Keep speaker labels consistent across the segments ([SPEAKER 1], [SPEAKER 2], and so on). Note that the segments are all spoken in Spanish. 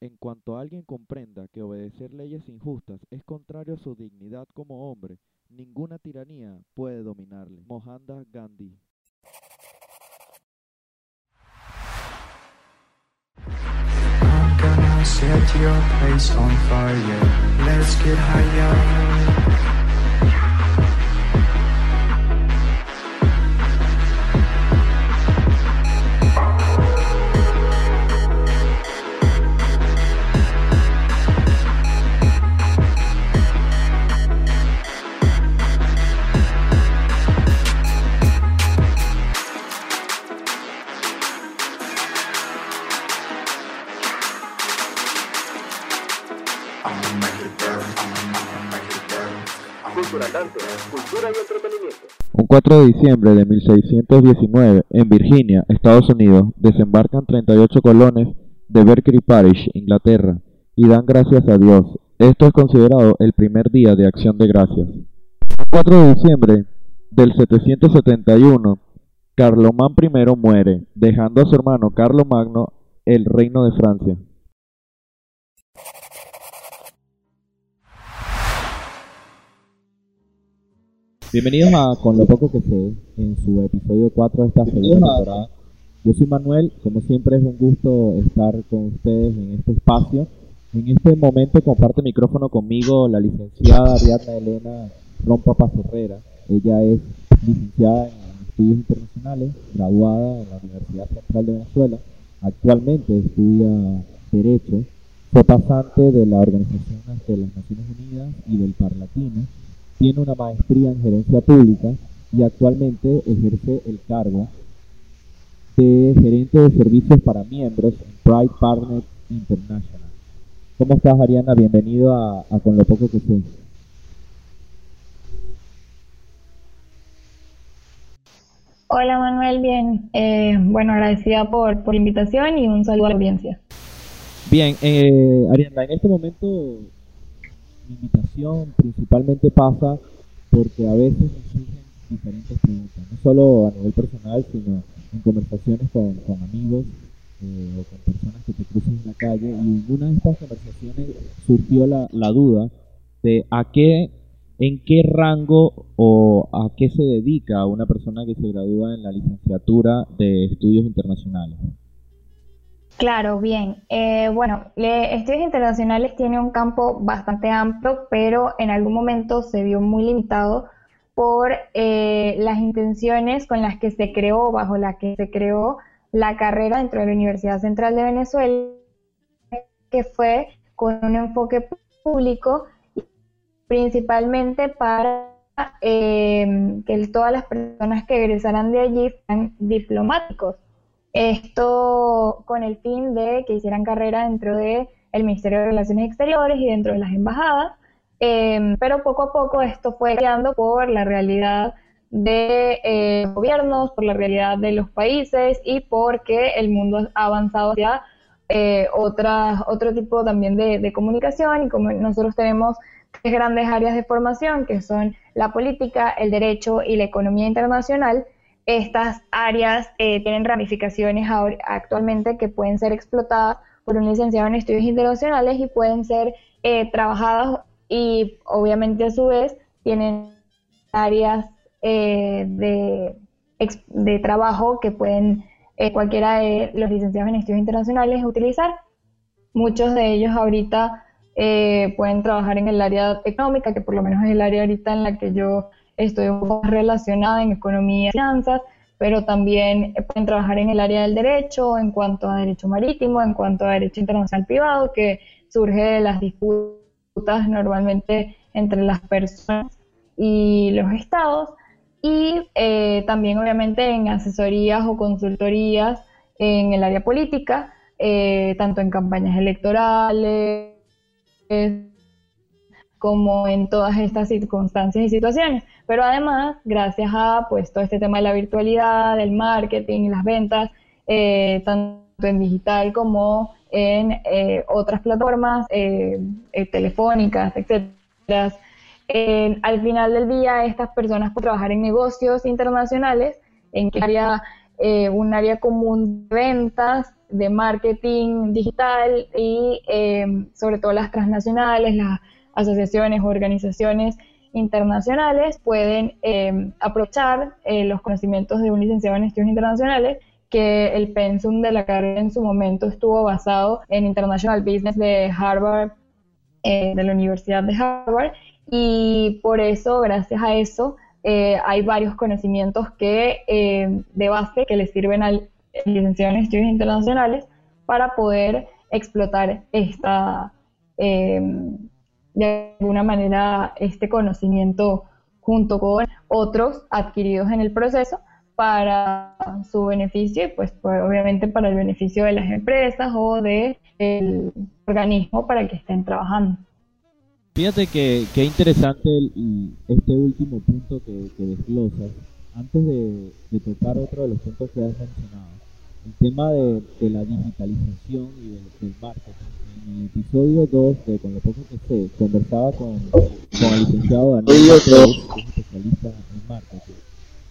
[SPEAKER 1] En cuanto alguien comprenda que obedecer leyes injustas es contrario a su dignidad como hombre, ninguna tiranía puede dominarle. Mohandas Gandhi. 4 de diciembre de 1619, en Virginia, Estados Unidos, desembarcan 38 colones de Berkeley Parish, Inglaterra, y dan gracias a Dios. Esto es considerado el primer día de acción de gracias. Un 4 de diciembre del 771, Carlomán I muere, dejando a su hermano Carlomagno el reino de Francia. Bienvenidos a Con lo poco que sé, en su episodio 4 de esta segunda temporada. Yo soy Manuel, como siempre es un gusto estar con ustedes en este espacio. En este momento comparte micrófono conmigo la licenciada Ariadna Elena Rompa Herrera. Ella es licenciada en estudios internacionales, graduada en la Universidad Central de Venezuela. Actualmente estudia Derecho. Fue pasante de la Organización de las Naciones Unidas y del Parlatino tiene una maestría en gerencia pública y actualmente ejerce el cargo de gerente de servicios para miembros en Pride Partners International. ¿Cómo estás, Ariana? Bienvenido a, Con lo poco que sé.
[SPEAKER 2] Hola Manuel, bien. Eh, bueno, agradecida por, por la invitación y un saludo a la audiencia.
[SPEAKER 1] Bien, eh, Ariana, en este momento invitación principalmente pasa porque a veces nos surgen diferentes preguntas, no solo a nivel personal, sino en conversaciones con, amigos eh, o con personas que te cruzan en la calle. Y en una de estas conversaciones surgió la, la duda de a qué, en qué rango o a qué se dedica una persona que se gradúa en la licenciatura de estudios internacionales.
[SPEAKER 2] Claro, bien. Eh, bueno, estudios internacionales tiene un campo bastante amplio, pero en algún momento se vio muy limitado por eh, las intenciones con las que se creó, bajo las que se creó la carrera dentro de la Universidad Central de Venezuela, que fue con un enfoque público, principalmente para eh, que todas las personas que egresaran de allí fueran diplomáticos. Esto con el fin de que hicieran carrera dentro del el Ministerio de Relaciones Exteriores y dentro de las embajadas, em, pero poco a poco esto fue cambiando por la realidad de eh, gobiernos, por la realidad de los países y porque el mundo ha avanzado hacia eh, otro tipo también de, de, comunicación y como nosotros tenemos tres grandes áreas de formación que son la política, el derecho y la economía internacional, estas áreas eh, tienen ramificaciones actualmente que pueden ser explotadas por un licenciado en estudios internacionales y pueden ser eh, trabajadas y obviamente a su vez tienen áreas eh, de, de, trabajo que pueden cualquiera de los licenciados en estudios internacionales utilizar. Muchos de ellos ahorita pueden trabajar en el área económica, que por lo menos es el área ahorita en la que yo estoy relacionada en economía y finanzas, pero también pueden trabajar en el área del derecho, en cuanto a derecho marítimo, en cuanto a derecho internacional privado, que surge de las disputas normalmente entre las personas y los estados, y eh, también obviamente en asesorías o consultorías en el área política, eh, tanto en campañas electorales, como en todas estas circunstancias y situaciones. Pero además, gracias a pues todo este tema de la virtualidad, el marketing y las ventas, eh, tanto en digital como en eh, otras plataformas eh, telefónicas, etcétera. al final del día, estas personas pueden trabajar en negocios internacionales, en que área, un área común de ventas de marketing digital y sobre todo las transnacionales, las asociaciones, organizaciones internacionales pueden em, aprovechar eh, los conocimientos de un licenciado en estudios internacionales que el pensum de la carrera en su momento estuvo basado en International Business de Harvard, eh, de la Universidad de Harvard, y por eso, gracias a eso, eh, hay varios conocimientos que eh, de base que le sirven al licenciado en estudios internacionales para poder explotar esta, de alguna manera, este conocimiento junto con otros adquiridos en el proceso para su beneficio y pues, obviamente para el beneficio de las empresas o del organismo para el que estén trabajando.
[SPEAKER 1] Fíjate que, que interesante este último punto que, que desglosas. Antes de, tocar otro de los puntos que has mencionado, el tema de, la digitalización y del, marketing. En el episodio 2 de Con lo poco que sé, conversaba con, con el licenciado Daniel, que es especialista en marketing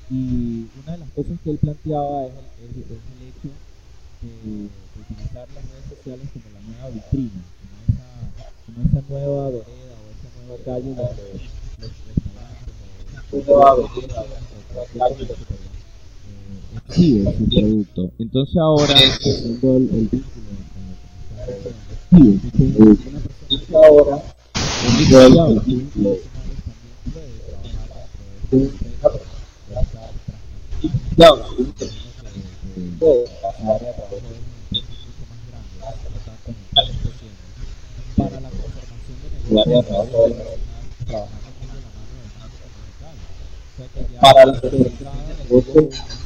[SPEAKER 1] y una de las cosas que él planteaba es el, hecho de, utilizar las redes sociales como la nueva vitrina, como esa, como esa nueva vereda o esa nueva calle donde los restaurantes eh, exhiben su producto. Entonces ahora, haciendo el, el una persona que ahora un vínculo de para la conservación de para la trabajo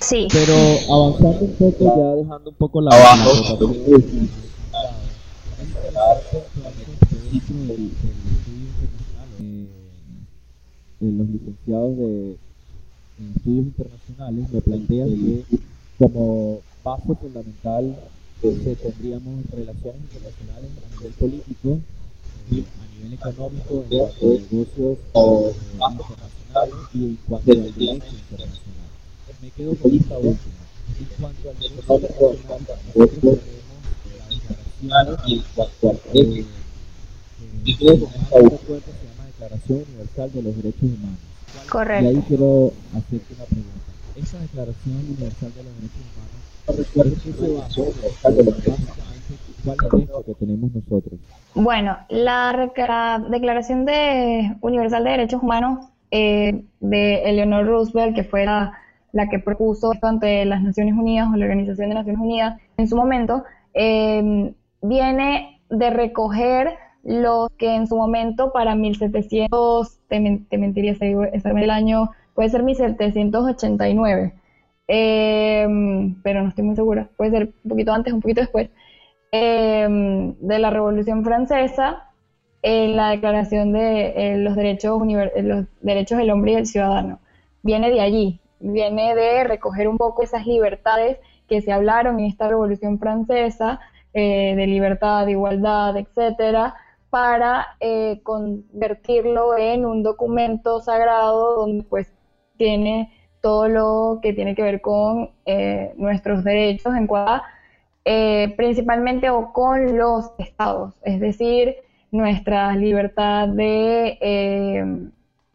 [SPEAKER 2] Sí.
[SPEAKER 1] Pero avanzando un poco, ya dejando un poco la, Abajo, eh, los licenciados de estudios internacionales me plantean que como base fundamental eh, tendríamos relaciones internacionales a nivel político, eh, a nivel económico, en cuanto a negocios eh, internacionales y en cuanto al derecho internacional. Me quedo con esta última. En cuanto al derecho internacional, nosotros tenemos la declaración creo que esta acuerdo se llama Declaración Universal de los Derechos Humanos.
[SPEAKER 2] Correcto.
[SPEAKER 1] Y ahí quiero hacerte una pregunta. Esa Declaración Universal de los Derechos Humanos, ¿qué se basa? ¿Cuál es derecho que tenemos nosotros?
[SPEAKER 2] Bueno, la, Declaración de Universal de Derechos Humanos eh, de Eleanor Roosevelt, que fue la, la, que propuso esto ante las Naciones Unidas o la Organización de Naciones Unidas en su momento, eh, viene de recoger los que en su momento para 1700, te, te mentiría si el año, puede ser 1789, em, pero no estoy muy segura, puede ser un poquito antes, un poquito después, em, de la Revolución Francesa, en la Declaración de eh, los, derechos los Derechos del Hombre y del Ciudadano. Viene de allí, viene de recoger un poco esas libertades que se hablaron en esta Revolución Francesa, eh, de libertad, de igualdad, etcétera, para eh, convertirlo en un documento sagrado donde pues tiene todo lo que tiene que ver con eh, nuestros derechos en cuanto eh, principalmente o con los estados, es decir, nuestra libertad de,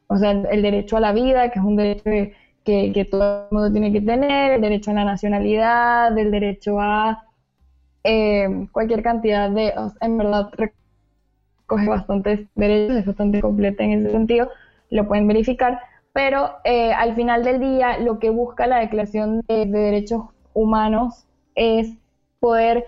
[SPEAKER 2] o sea, el derecho a la vida, que es un derecho que, todo el mundo tiene que tener, el derecho a la nacionalidad, el derecho a cualquier cantidad de, en verdad, coge bastantes derechos, es bastante completa en ese sentido, lo pueden verificar, pero eh, al final del día lo que busca la Declaración de, Derechos Humanos es poder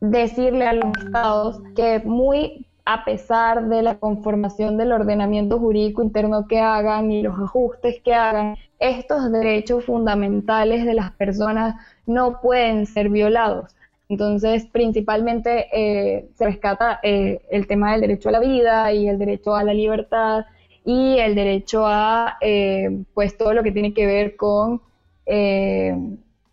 [SPEAKER 2] decirle a los estados que muy a pesar de la conformación del ordenamiento jurídico interno que hagan y los ajustes que hagan, estos derechos fundamentales de las personas no pueden ser violados. Entonces, principalmente eh, se rescata eh, el tema del derecho a la vida y el derecho a la libertad y el derecho a, eh, pues, todo lo que tiene que ver con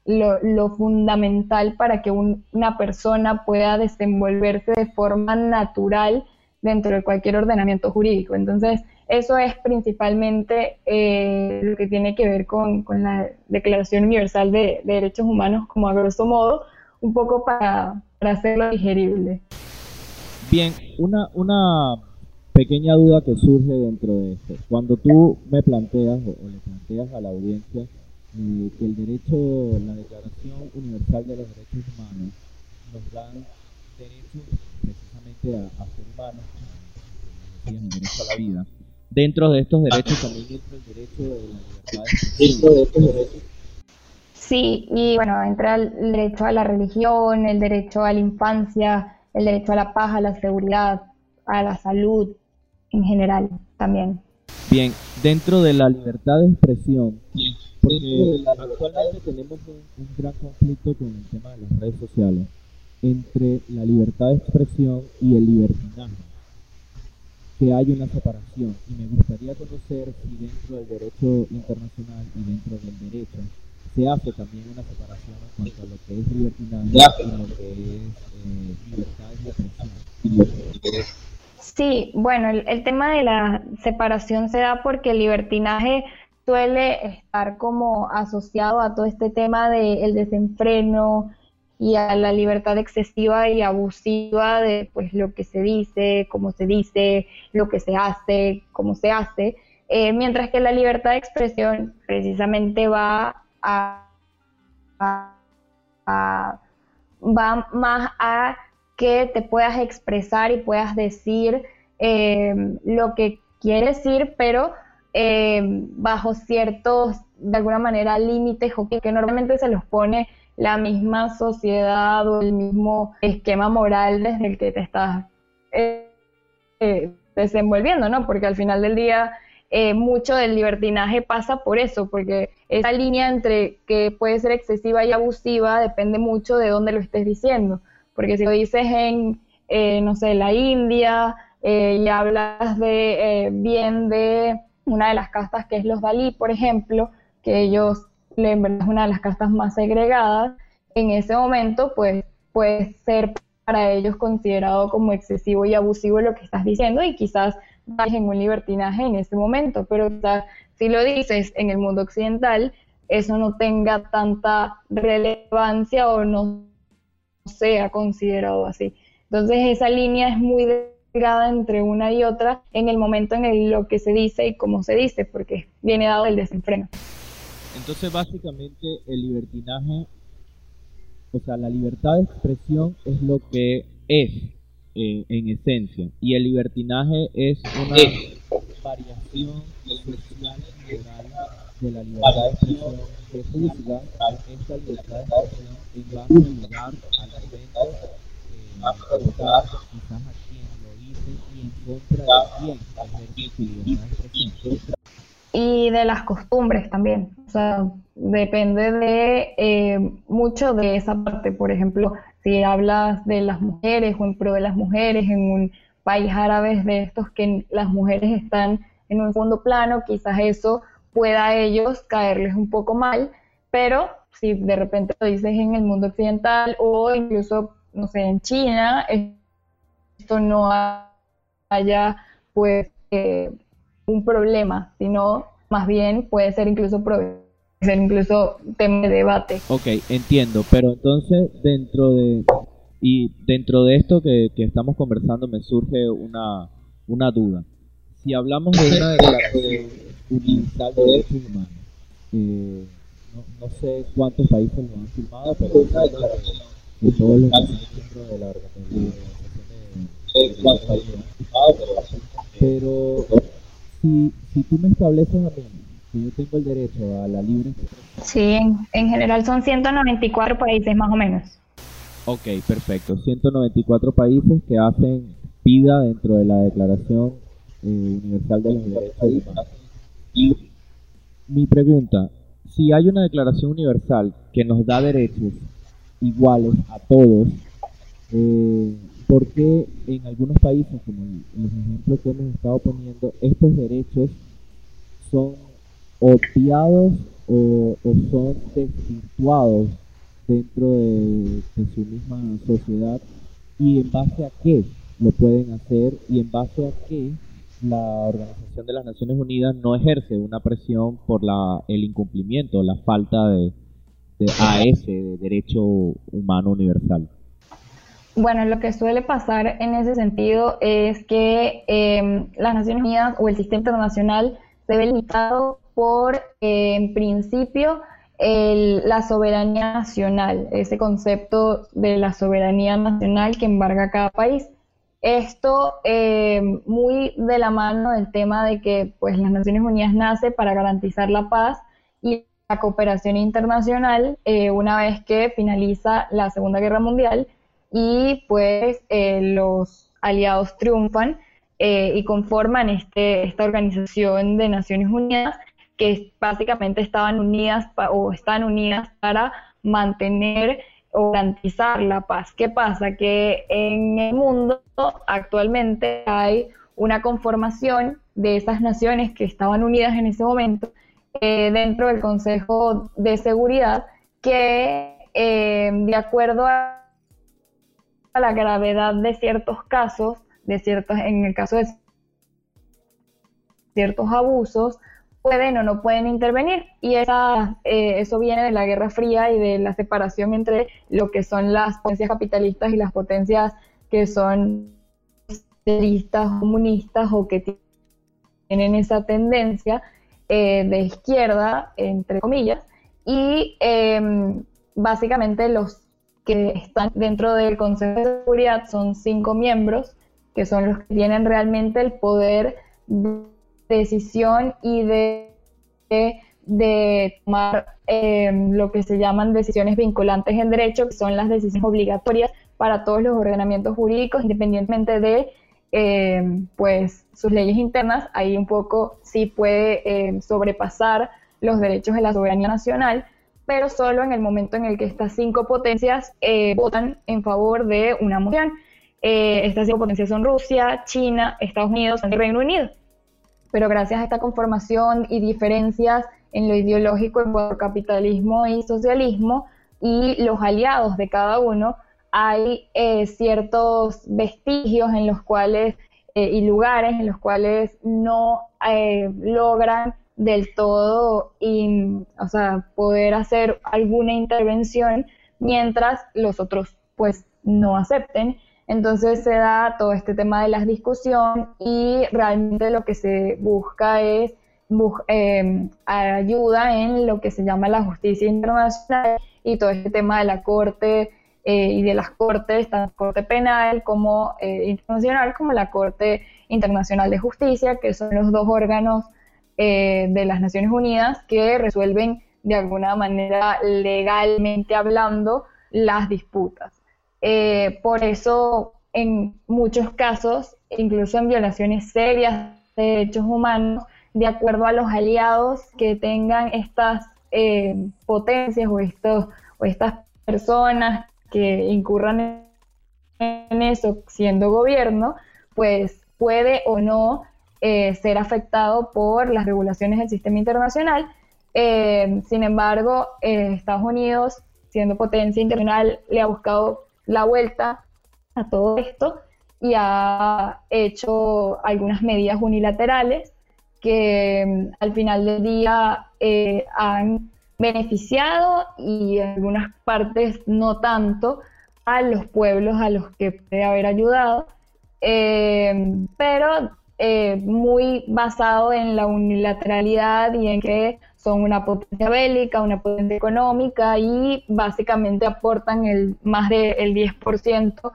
[SPEAKER 2] lo, fundamental para que una persona pueda desenvolverse de forma natural dentro de cualquier ordenamiento jurídico. Entonces, eso es principalmente eh, lo que tiene que ver con, la Declaración Universal de, Derechos Humanos, como a grosso modo, un poco para, hacerlo digerible.
[SPEAKER 1] Bien, una, una pequeña duda que surge dentro de esto. Cuando tú me planteas o, le planteas a la audiencia eh, que el derecho, la Declaración Universal de los Derechos Humanos nos dan derechos precisamente a, ser humanos, el derecho a la vida. Dentro de estos derechos también entra el derecho de la libertad. De estos derechos.
[SPEAKER 2] Sí, y bueno, entra el derecho a la religión, el derecho a la infancia, el derecho a la paz, a la seguridad, a la salud en general también.
[SPEAKER 1] Bien, dentro de la libertad de expresión, porque actualmente tenemos un gran conflicto con el tema de las redes sociales entre la libertad de expresión y el libertinaje, que hay una separación. Y me gustaría conocer si dentro del derecho internacional y dentro del derecho se hace también una separación en cuanto a lo que es libertinaje y lo que es eh, libertad de expresión.
[SPEAKER 2] Sí, bueno, el, el tema de la separación se da porque el libertinaje suele estar como asociado a todo este tema del desenfreno, y a la libertad excesiva y abusiva de pues lo que se dice, cómo se dice, lo que se hace, cómo se hace, eh, mientras que la libertad de expresión precisamente va a, va más a que te puedas expresar y puedas decir eh, lo que quieres decir, pero eh, bajo ciertos, de alguna manera, límites que normalmente se los pone la misma sociedad o el mismo esquema moral desde el que te estás eh, eh, desenvolviendo, ¿no? Porque al final del día eh, mucho del libertinaje pasa por eso, porque esa línea entre que puede ser excesiva y abusiva depende mucho de dónde lo estés diciendo. Porque si lo dices en, no sé, la India y hablas de bien de una de las castas que es los Dalí, por ejemplo, que ellos es una de las castas más segregadas, en ese momento pues puede ser para ellos considerado como excesivo y abusivo lo que estás diciendo y quizás vayas en un libertinaje en ese momento, pero si lo dices en el mundo occidental, eso no tenga tanta relevancia o no sea considerado así. Entonces esa línea es muy entre una y otra en el momento en el lo que se dice y cómo se dice, porque viene dado el desenfreno.
[SPEAKER 1] Entonces, básicamente, el libertinaje, o sea, la libertad de expresión es lo que es eh, en esencia, y el libertinaje es una variación social y moral de la libertad de expresión que juzga esta libertad de expresión en base al lugar, al evento, eh, a quizás a quien lo dice y de
[SPEAKER 2] las costumbres también. O sea, depende de eh, mucho de esa parte. Por ejemplo, si hablas de las mujeres o en pro de las mujeres en un país árabe de estos que las mujeres están en un segundo plano, quizás eso pueda a ellos caerles un poco mal, pero si de repente lo dices en el mundo occidental o incluso, no sé, en China, esto no haya pues eh, un problema, sino más bien puede ser incluso ser incluso tema de debate.
[SPEAKER 1] Ok, entiendo, pero entonces dentro de y dentro de esto que, estamos conversando me surge una, una duda. Si hablamos de una declaración universal de derechos humanos, eh, no, no, sé cuántos países lo han firmado, pero una declaración de todos los dentro de la organización países pero si, si tú me estableces a mí que yo tengo el derecho a la libre
[SPEAKER 2] Sí, en, general son 194 países más o menos.
[SPEAKER 1] Ok, perfecto. 194 países que hacen vida dentro de la Declaración eh, Universal de los Derechos Humanos. Y mi pregunta, si hay una Declaración Universal que nos da derechos iguales a todos, eh, ¿por qué en algunos países, como los ejemplos que hemos estado poniendo, estos derechos son obviados o, son desvirtuados dentro de, su misma sociedad y en base a qué lo pueden hacer y en base a qué la Organización de las Naciones Unidas no ejerce una presión por la, el incumplimiento, la falta de, de AS, de derecho humano universal.
[SPEAKER 2] Bueno, lo que suele pasar en ese sentido es que em, las Naciones Unidas o el sistema internacional se ve limitado por, eh, en principio, la soberanía nacional, ese concepto de la soberanía nacional que embarga cada país. Esto em, muy de la mano del tema de que pues, las Naciones Unidas nace para garantizar la paz y la cooperación internacional eh, una vez que finaliza la Segunda Guerra Mundial y pues eh, los aliados triunfan eh, y conforman este, esta organización de Naciones Unidas que básicamente estaban unidas o están unidas para mantener o garantizar la paz. ¿Qué pasa? Que en el mundo actualmente hay una conformación de esas naciones que estaban unidas en ese momento eh, dentro del Consejo de Seguridad que de acuerdo a la gravedad de ciertos casos, de ciertos, en el caso de ciertos abusos, pueden o no pueden intervenir. Y esa, eh, eso viene de la Guerra Fría y de la separación entre lo que son las potencias capitalistas y las potencias que son socialistas, comunistas o que tienen esa tendencia eh, de izquierda, entre comillas. Y em, básicamente los que están dentro del Consejo de Seguridad son cinco miembros, que son los que tienen realmente el poder de decisión y de, de, tomar em, lo que se llaman decisiones vinculantes en derecho, que son las decisiones obligatorias para todos los ordenamientos jurídicos, independientemente de em, pues sus leyes internas, ahí un poco sí puede em, sobrepasar los derechos de la soberanía nacional, pero solo en el momento en el que estas cinco potencias eh, votan en favor de una moción. Eh, estas cinco potencias son Rusia, China, Estados Unidos y Reino Unido. Pero gracias a esta conformación y diferencias en lo ideológico en cuanto capitalismo y socialismo y los aliados de cada uno, hay eh, ciertos vestigios en los cuales y lugares en los cuales no logran del todo y, o sea, poder hacer alguna intervención mientras los otros pues no acepten. Entonces se da todo este tema de la discusión y realmente lo que se busca es eh, ayuda en lo que se llama la justicia internacional y todo este tema de la Corte eh, y de las Cortes, tanto Corte Penal como eh, Internacional, como la Corte Internacional de Justicia, que son los dos órganos eh, de las Naciones Unidas que resuelven de alguna manera legalmente hablando las disputas. Eh, por eso, en muchos casos, incluso en violaciones serias de derechos humanos, de acuerdo a los aliados que tengan estas eh, potencias o, estos, o estas personas que incurran en eso siendo gobierno, pues puede o no eh, ser afectado por las regulaciones del sistema internacional. Eh, sin embargo, eh, Estados Unidos, siendo potencia internacional, le ha buscado la vuelta a todo esto y ha hecho algunas medidas unilaterales que mm, al final del día han beneficiado y en algunas partes no tanto a los pueblos a los que puede haber ayudado. pero eh, muy basado en la unilateralidad y en que son una potencia bélica, una potencia económica y básicamente aportan el más del 10%,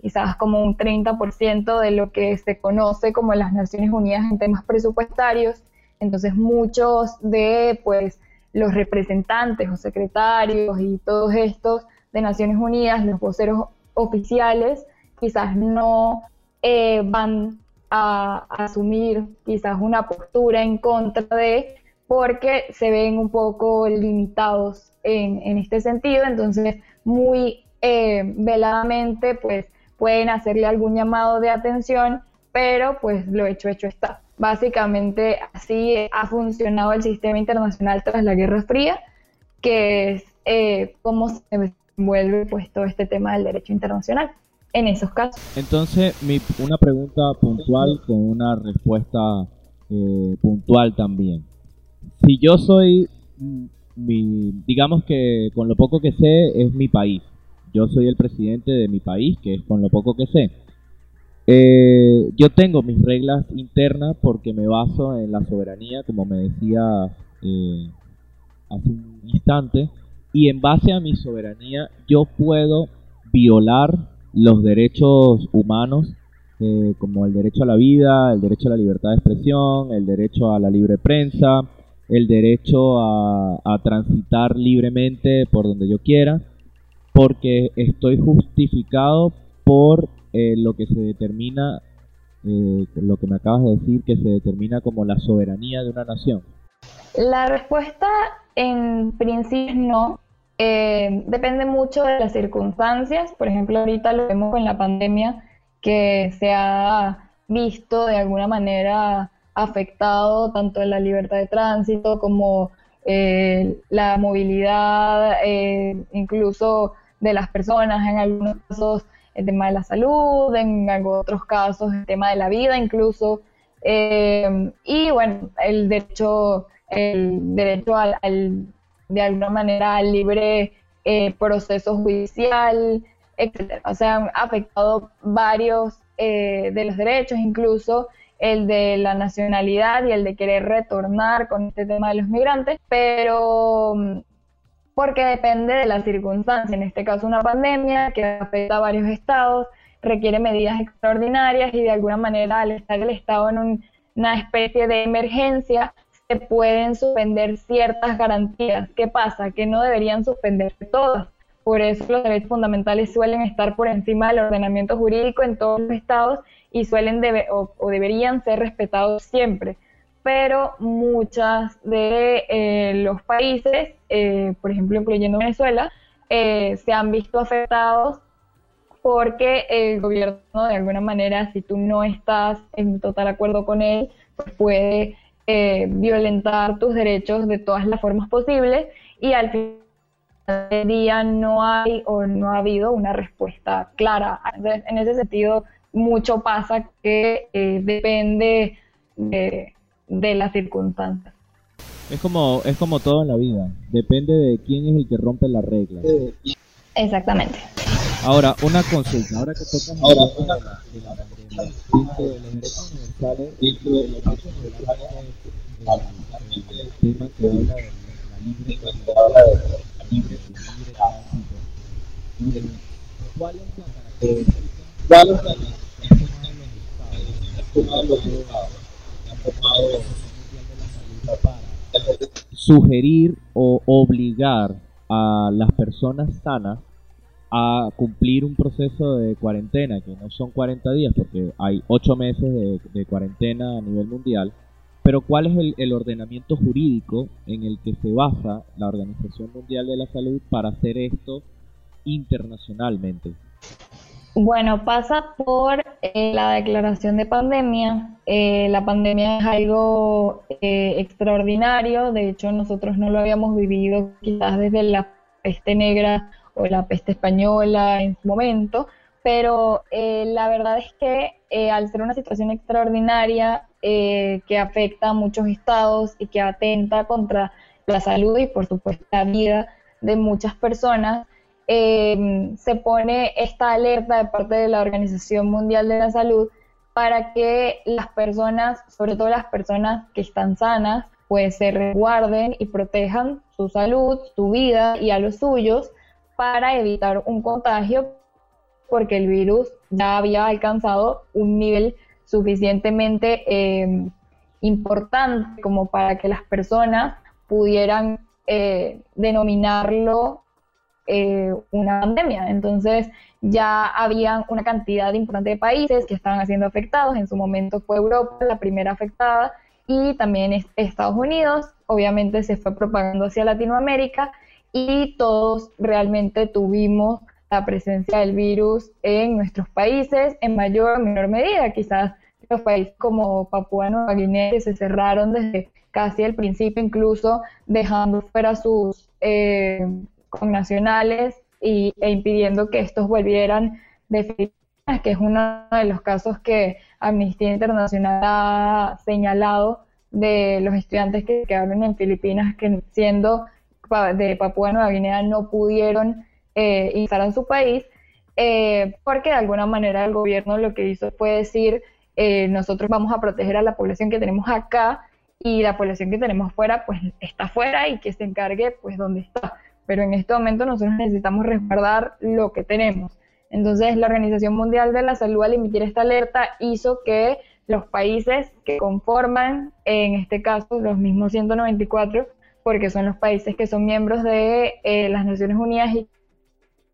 [SPEAKER 2] quizás como un 30% de lo que se conoce como las Naciones Unidas en temas presupuestarios. Entonces muchos de pues los representantes o secretarios y todos estos de Naciones Unidas, los voceros oficiales, quizás no eh, van a, asumir quizás una postura en contra de, porque se ven un poco limitados en, este sentido, entonces muy eh, veladamente pues pueden hacerle algún llamado de atención, pero pues lo hecho hecho está. Básicamente así ha funcionado el sistema internacional tras la Guerra Fría, que es eh, cómo se desenvuelve pues todo este tema del derecho internacional. En esos casos.
[SPEAKER 1] Entonces, mi, una pregunta puntual con una respuesta eh, puntual también. Si yo soy, mm, mi, digamos que con lo poco que sé es mi país. Yo soy el presidente de mi país, que es con lo poco que sé. Eh, yo tengo mis reglas internas porque me baso en la soberanía, como me decía eh, hace un instante, y en base a mi soberanía yo puedo violar los derechos humanos, eh, como el derecho a la vida, el derecho a la libertad de expresión, el derecho a la libre prensa, el derecho a, transitar libremente por donde yo quiera, porque estoy justificado por eh, lo que se determina, eh, lo que me acabas de decir, que se determina como la soberanía de una nación?
[SPEAKER 2] La respuesta en principio no. Eh, depende mucho de las circunstancias. Por ejemplo, ahorita lo vemos con la pandemia que se ha visto de alguna manera afectado tanto la libertad de tránsito como la movilidad, incluso de las personas en algunos casos el tema de la salud, en otros casos el tema de la vida incluso, eh, y bueno, el derecho, el derecho al, de alguna manera libre eh, proceso judicial, etcétera. O sea, han afectado varios eh, de los derechos, incluso el de la nacionalidad y el de querer retornar con este tema de los migrantes, pero porque depende de la circunstancia. En este caso, una pandemia que afecta a varios estados, requiere medidas extraordinarias y de alguna manera al estar el estado en una especie de emergencia, se pueden suspender ciertas garantías. ¿Qué pasa? Que no deberían suspenderse todas. Por eso los derechos fundamentales suelen estar por encima del ordenamiento jurídico en todos los estados y suelen o deberían ser respetados siempre pero muchas de eh, los países, eh, por ejemplo, incluyendo Venezuela, eh, se han visto afectados porque el gobierno, de alguna manera, si tú no estás en total acuerdo con él, pues puede violentar tus derechos de todas las formas posibles y al final del día no hay o no ha habido una respuesta clara. en ese sentido, mucho pasa que depende de de las circunstancias.
[SPEAKER 1] Es como, es como todo en la vida, depende de quién es el que rompe las reglas.
[SPEAKER 2] Exactamente.
[SPEAKER 1] Ahora, una consulta, ahora que tocas ahora, una, de la, de la pandemia, dentro de los derechos universales, dentro de los derechos universales, el tema que habla de la libre, libre, ¿Cuál es la característica? ¿Cuál es la característica de los estados? sugerir o obligar a las personas sanas a cumplir un proceso de cuarentena, que no son 40 días, porque hay 8 meses de, cuarentena a nivel mundial, pero cuál es el, ordenamiento jurídico en el que se basa la Organización Mundial de la Salud para hacer esto internacionalmente.
[SPEAKER 2] Bueno, pasa por eh, la declaración de pandemia. Eh, la pandemia es algo eh, extraordinario, de hecho nosotros no lo habíamos vivido quizás desde la peste negra o la peste española en su momento, pero la verdad es que al ser una situación extraordinaria que afecta a muchos estados y que atenta contra la salud y por supuesto la vida de muchas personas, Em, se pone esta alerta de parte de la Organización Mundial de la Salud para que las personas, sobre todo las personas que están sanas, pues se resguarden y protejan su salud, su vida y a los suyos para evitar un contagio porque el virus ya había alcanzado un nivel suficientemente em, importante como para que las personas pudieran eh, denominarlo eh, una pandemia. Entonces ya había una cantidad importante de países que estaban siendo afectados. En su momento fue Europa la primera afectada y también Estados Unidos. Obviamente se fue propagando hacia Latinoamérica y todos realmente tuvimos la presencia del virus en nuestros países en mayor o menor medida. Quizás los países como Papúa Nueva Guinea que se cerraron desde casi el principio, incluso dejando fuera sus eh, nacionales y, e impidiendo que estos volvieran de Filipinas, que es uno de los casos que Amnistía Internacional ha señalado de los estudiantes que quedaron en Filipinas, que siendo de Papúa Nueva Guinea no pudieron eh, en su país, eh, porque de alguna manera el gobierno lo que hizo fue decir, eh, nosotros vamos a proteger a la población que tenemos acá y la población que tenemos fuera, pues está fuera y que se encargue, pues, donde está. Pero en este momento nosotros necesitamos resguardar lo que tenemos. Entonces, la Organización Mundial de la Salud al emitir esta alerta hizo que los países que conforman, en este caso los mismos 194, porque son los países que son miembros de eh, las Naciones Unidas y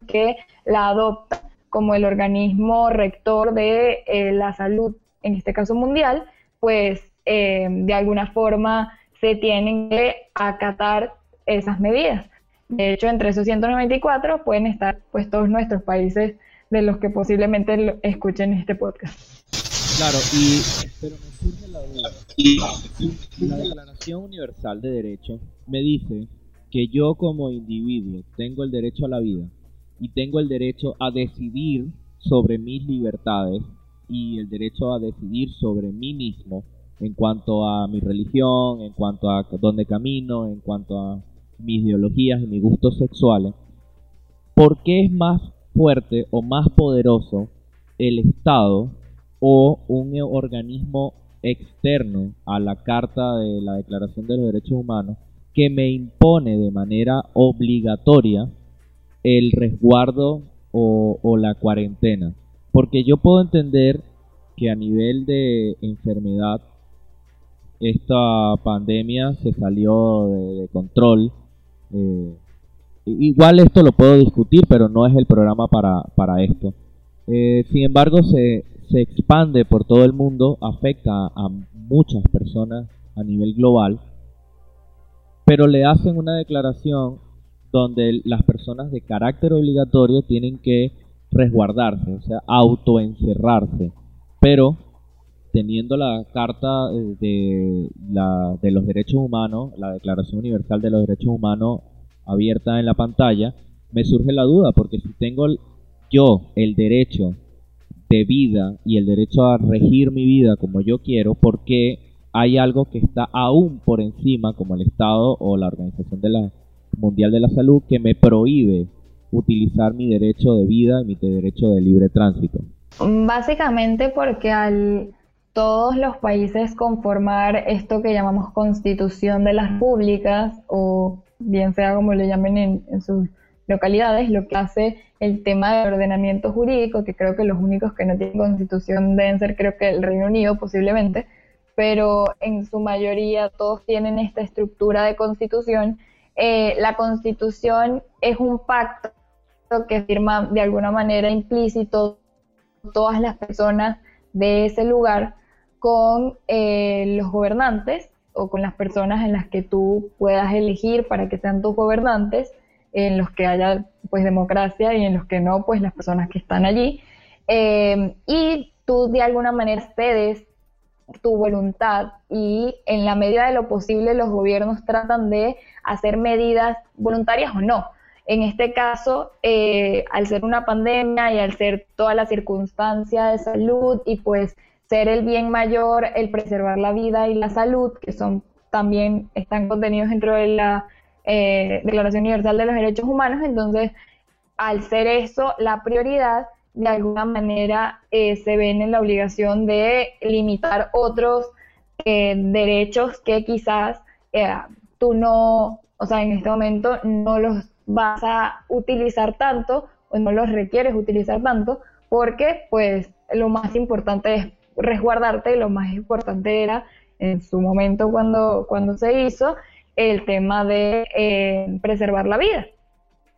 [SPEAKER 2] que la adoptan como el organismo rector de eh, la salud, en este caso mundial, pues eh, de alguna forma se tienen que acatar esas medidas. De hecho, entre esos 194 pueden estar pues todos nuestros países de los que posiblemente escuchen este podcast.
[SPEAKER 1] Claro, y pero me surge la duda. La Declaración Universal de Derechos me dice que yo como individuo tengo el derecho a la vida y tengo el derecho a decidir sobre mis libertades y el derecho a decidir sobre mí mismo en cuanto a mi religión, en cuanto a dónde camino, en cuanto a mis ideologías y mis gustos sexuales, ¿por qué es más fuerte o más poderoso el Estado o un organismo externo a la Carta de la Declaración de los Derechos Humanos que me impone de manera obligatoria el resguardo o, la cuarentena? Porque yo puedo entender que a nivel de enfermedad esta pandemia se salió de, control. Eh, igual esto lo puedo discutir, pero no es el programa para, para esto. Eh, sin embargo, se, se expande por todo el mundo, afecta a muchas personas a nivel global, pero le hacen una declaración donde las personas de carácter obligatorio tienen que resguardarse, o sea, autoencerrarse. Pero teniendo la Carta eh, de, la, de los Derechos Humanos, la Declaración Universal de los Derechos Humanos abierta en la pantalla, me surge la duda, porque si tengo yo el derecho de vida y el derecho a regir mi vida como yo quiero, ¿por qué hay algo que está aún por encima, como el Estado o la Organización de la Mundial de la Salud, que me prohíbe utilizar mi derecho de vida y mi derecho de libre tránsito?
[SPEAKER 2] Básicamente porque al todos los países conformar esto que llamamos constitución de las públicas o bien sea como lo llamen en, sus localidades, lo que hace el tema de ordenamiento jurídico, que creo que los únicos que no tienen constitución deben ser creo que el Reino Unido posiblemente, pero en su mayoría todos tienen esta estructura de constitución. Eh, la constitución es un pacto que firma de alguna manera implícito todas las personas de ese lugar con eh, los gobernantes o con las personas en las que tú puedas elegir para que sean tus gobernantes, en los que haya pues democracia y en los que no, pues las personas que están allí. Eh, y tú de alguna manera cedes tu voluntad y en la medida de lo posible los gobiernos tratan de hacer medidas voluntarias o no. En este caso, eh, al ser una pandemia y al ser toda la circunstancia de salud y pues ser el bien mayor, el preservar la vida y la salud, que son también están contenidos dentro de la eh, Declaración Universal de los Derechos Humanos, entonces al ser eso la prioridad, de alguna manera eh, se ven en la obligación de limitar otros eh, derechos que quizás tú no, o sea, en este momento no los vas a utilizar tanto o no los requieres utilizar tanto porque pues lo más importante es resguardarte, lo más importante era en su momento cuando, cuando se hizo el tema de eh, preservar la vida.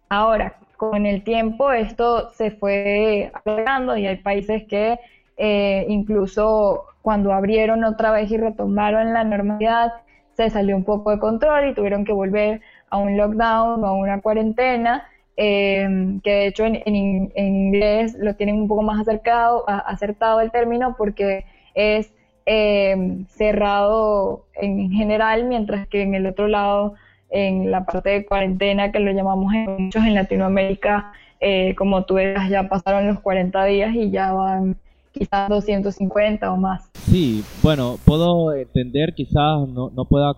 [SPEAKER 2] Ahora, con el tiempo esto se fue alargando y hay países que eh, incluso cuando abrieron otra vez y retomaron la normalidad, se salió un poco de control y tuvieron que volver a un lockdown o a una cuarentena eh, que de hecho en, inglés lo tienen un poco más acercado, acertado el término porque es eh, cerrado en general, mientras que en el otro lado en la parte de cuarentena que lo llamamos en muchos en Latinoamérica, eh, como tú ves, ya pasaron los 40 días y ya van quizás 250 o más.
[SPEAKER 1] Sí, bueno, puedo entender, quizás no, no pueda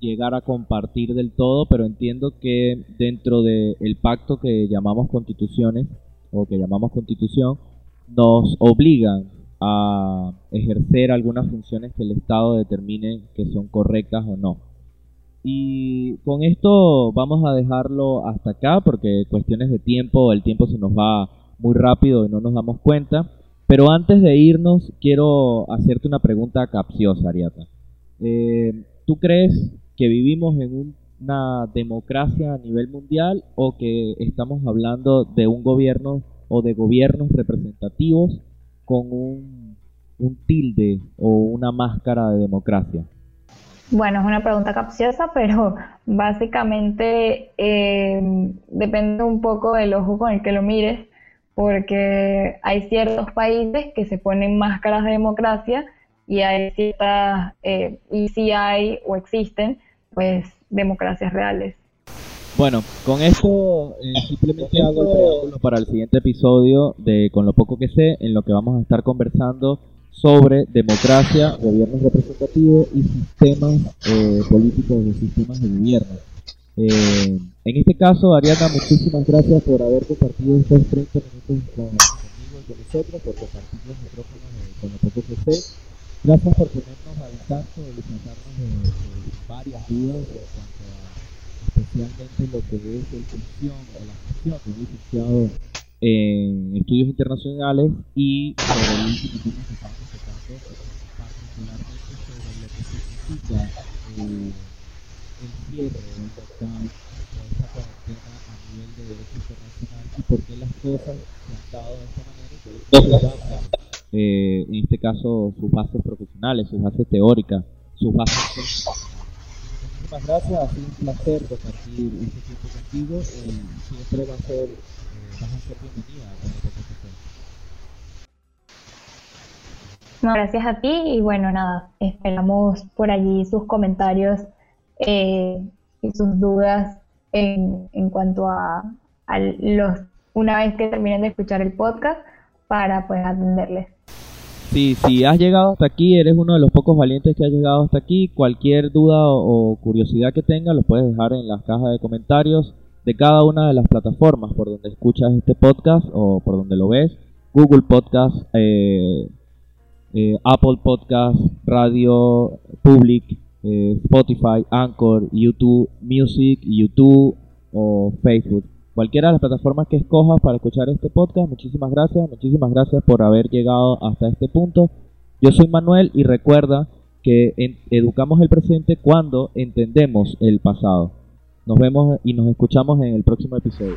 [SPEAKER 1] llegar a compartir del todo, pero entiendo que dentro del pacto que llamamos constituciones o que llamamos constitución, nos obligan a ejercer algunas funciones que el Estado determine que son correctas o no. Y con esto vamos a dejarlo hasta acá porque cuestiones de tiempo, el tiempo se nos va muy rápido y no nos damos cuenta. Pero antes de irnos, quiero hacerte una pregunta capciosa, Ariata. Eh, ¿Tú crees que vivimos en una democracia a nivel mundial o que estamos hablando de un gobierno o de gobiernos representativos con un, tilde o una máscara de democracia?
[SPEAKER 2] Bueno, es una pregunta capciosa, pero básicamente eh, depende un poco del ojo con el que lo mires, porque hay ciertos países que se ponen máscaras de democracia y hay ciertas, eh, y sí hay o existen, pues, democracias reales.
[SPEAKER 1] Bueno, con esto eh, simplemente hago el preámbulo para el siguiente episodio de Con lo poco que sé, en lo que vamos a estar conversando sobre democracia, gobierno representativo y sistemas eh, políticos y sistemas de gobierno. Eh, en este caso, Ariana, muchísimas gracias por haber compartido estos 30 minutos con, y con nosotros, por compartir los micrófonos de Con lo poco que sé. Gracias por ponernos al tanto y sacarnos de, de varias dudas a especialmente lo que es el función o la función de un licenciado en estudios internacionales y sobre el que estamos tocando particularmente sobre lo que significa eh, el cierre del lockdown o esta cuarentena a nivel de derecho internacional y por qué las cosas se han dado de esta manera y eh, en este caso sus bases profesionales, sus bases teóricas, sus bases Muchísimas gracias, ha sido un placer compartir este tiempo contigo y siempre va a ser, eh, vas a ser bienvenida
[SPEAKER 2] no, gracias a ti y bueno, nada, esperamos por allí sus comentarios eh, y sus dudas en, en cuanto a, a los, una vez que terminen de escuchar el podcast para pues atenderles.
[SPEAKER 1] Sí, si has llegado hasta aquí, eres uno de los pocos valientes que ha llegado hasta aquí. Cualquier duda o, curiosidad que tengas, lo puedes dejar en las cajas de comentarios de cada una de las plataformas por donde escuchas este podcast o por donde lo ves. Google Podcast, eh, eh, Apple Podcast, Radio Public, eh, Spotify, Anchor, YouTube Music, YouTube o Facebook cualquiera de las plataformas que escojas para escuchar este podcast. Muchísimas gracias, muchísimas gracias por haber llegado hasta este punto. Yo soy Manuel y recuerda que educamos el presente cuando entendemos el pasado. Nos vemos y nos escuchamos en el próximo episodio.